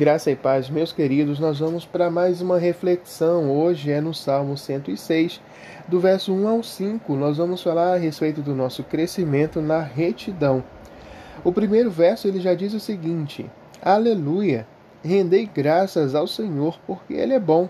Graça e paz, meus queridos, nós vamos para mais uma reflexão. Hoje é no Salmo 106, do verso 1 ao 5. Nós vamos falar a respeito do nosso crescimento na retidão. O primeiro verso ele já diz o seguinte: Aleluia! Rendei graças ao Senhor, porque Ele é bom,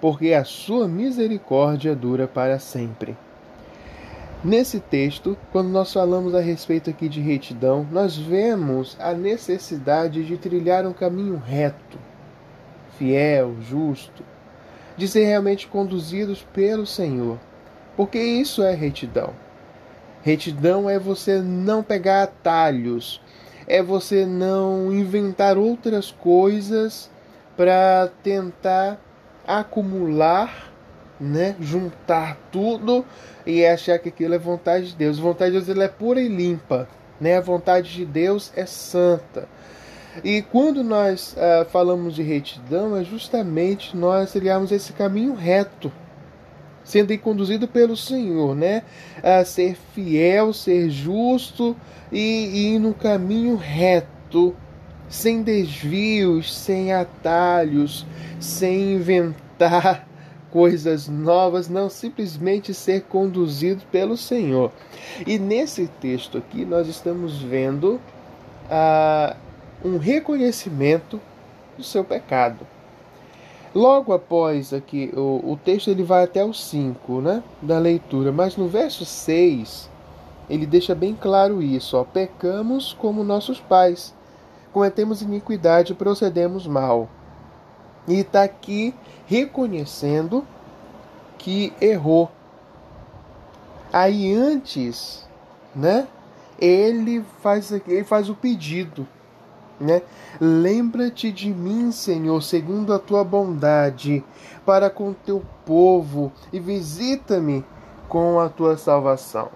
porque a sua misericórdia dura para sempre. Nesse texto, quando nós falamos a respeito aqui de retidão, nós vemos a necessidade de trilhar um caminho reto, fiel, justo, de ser realmente conduzidos pelo Senhor, porque isso é retidão. Retidão é você não pegar atalhos, é você não inventar outras coisas para tentar acumular né, juntar tudo e achar que aquilo é vontade de Deus. A vontade de Deus ela é pura e limpa, né? A vontade de Deus é santa. E quando nós uh, falamos de retidão, é justamente nós trilharmos esse caminho reto, sendo conduzido pelo Senhor, né? A ser fiel, ser justo e, e ir no caminho reto, sem desvios, sem atalhos, sem inventar coisas novas, não simplesmente ser conduzido pelo Senhor. E nesse texto aqui nós estamos vendo ah, um reconhecimento do seu pecado. Logo após aqui, o, o texto ele vai até o 5 né, da leitura, mas no verso 6 ele deixa bem claro isso: ó, pecamos como nossos pais, cometemos iniquidade e procedemos mal. E está aqui reconhecendo que errou. Aí antes, né? Ele faz ele faz o pedido, né? Lembra-te de mim, Senhor, segundo a tua bondade, para com teu povo e visita-me com a tua salvação.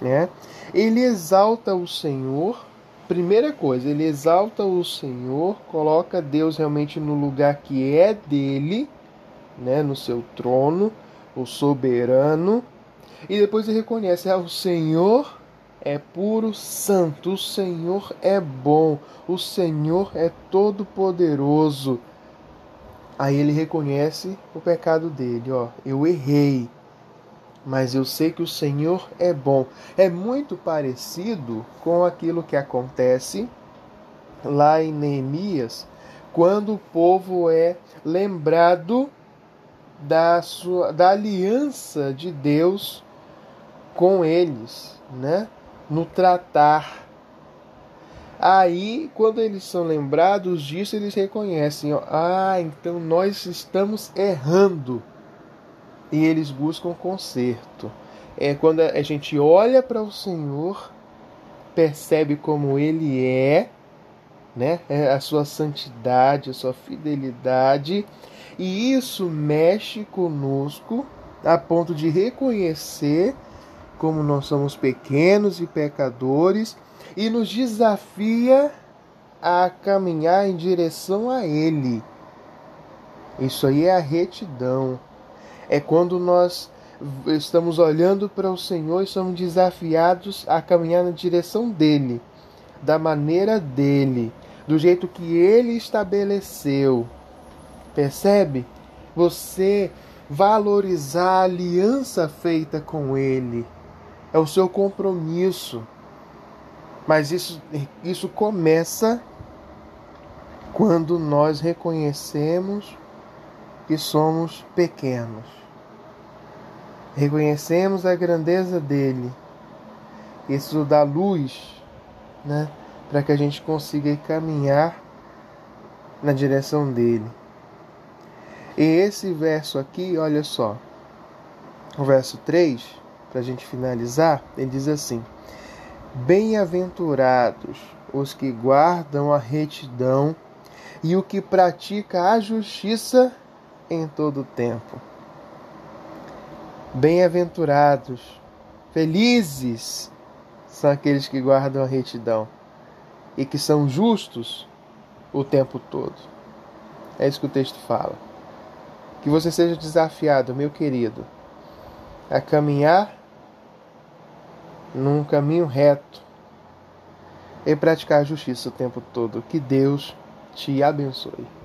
Né? Ele exalta o Senhor primeira coisa, ele exalta o Senhor, coloca Deus realmente no lugar que é dele, né, no seu trono, o soberano, e depois ele reconhece: ah, o Senhor é puro santo, o Senhor é bom, o Senhor é todo poderoso. Aí ele reconhece o pecado dele, ó, eu errei mas eu sei que o Senhor é bom. É muito parecido com aquilo que acontece lá em Neemias, quando o povo é lembrado da, sua, da aliança de Deus com eles, né? no tratar. Aí, quando eles são lembrados disso, eles reconhecem: ó, ah, então nós estamos errando e eles buscam conserto. É quando a gente olha para o Senhor, percebe como Ele é, né? É a sua santidade, a sua fidelidade, e isso mexe conosco a ponto de reconhecer como nós somos pequenos e pecadores e nos desafia a caminhar em direção a Ele Isso aí é a retidão. É quando nós estamos olhando para o Senhor e somos desafiados a caminhar na direção dele, da maneira dele, do jeito que ele estabeleceu. Percebe? Você valorizar a aliança feita com ele. É o seu compromisso. Mas isso, isso começa quando nós reconhecemos que somos pequenos. Reconhecemos a grandeza dele. Isso dá luz, né, para que a gente consiga caminhar na direção dele. E esse verso aqui, olha só, o verso 3, para a gente finalizar, ele diz assim: Bem-aventurados os que guardam a retidão e o que pratica a justiça em todo o tempo. Bem-aventurados, felizes são aqueles que guardam a retidão e que são justos o tempo todo. É isso que o texto fala. Que você seja desafiado, meu querido, a caminhar num caminho reto e praticar a justiça o tempo todo. Que Deus te abençoe.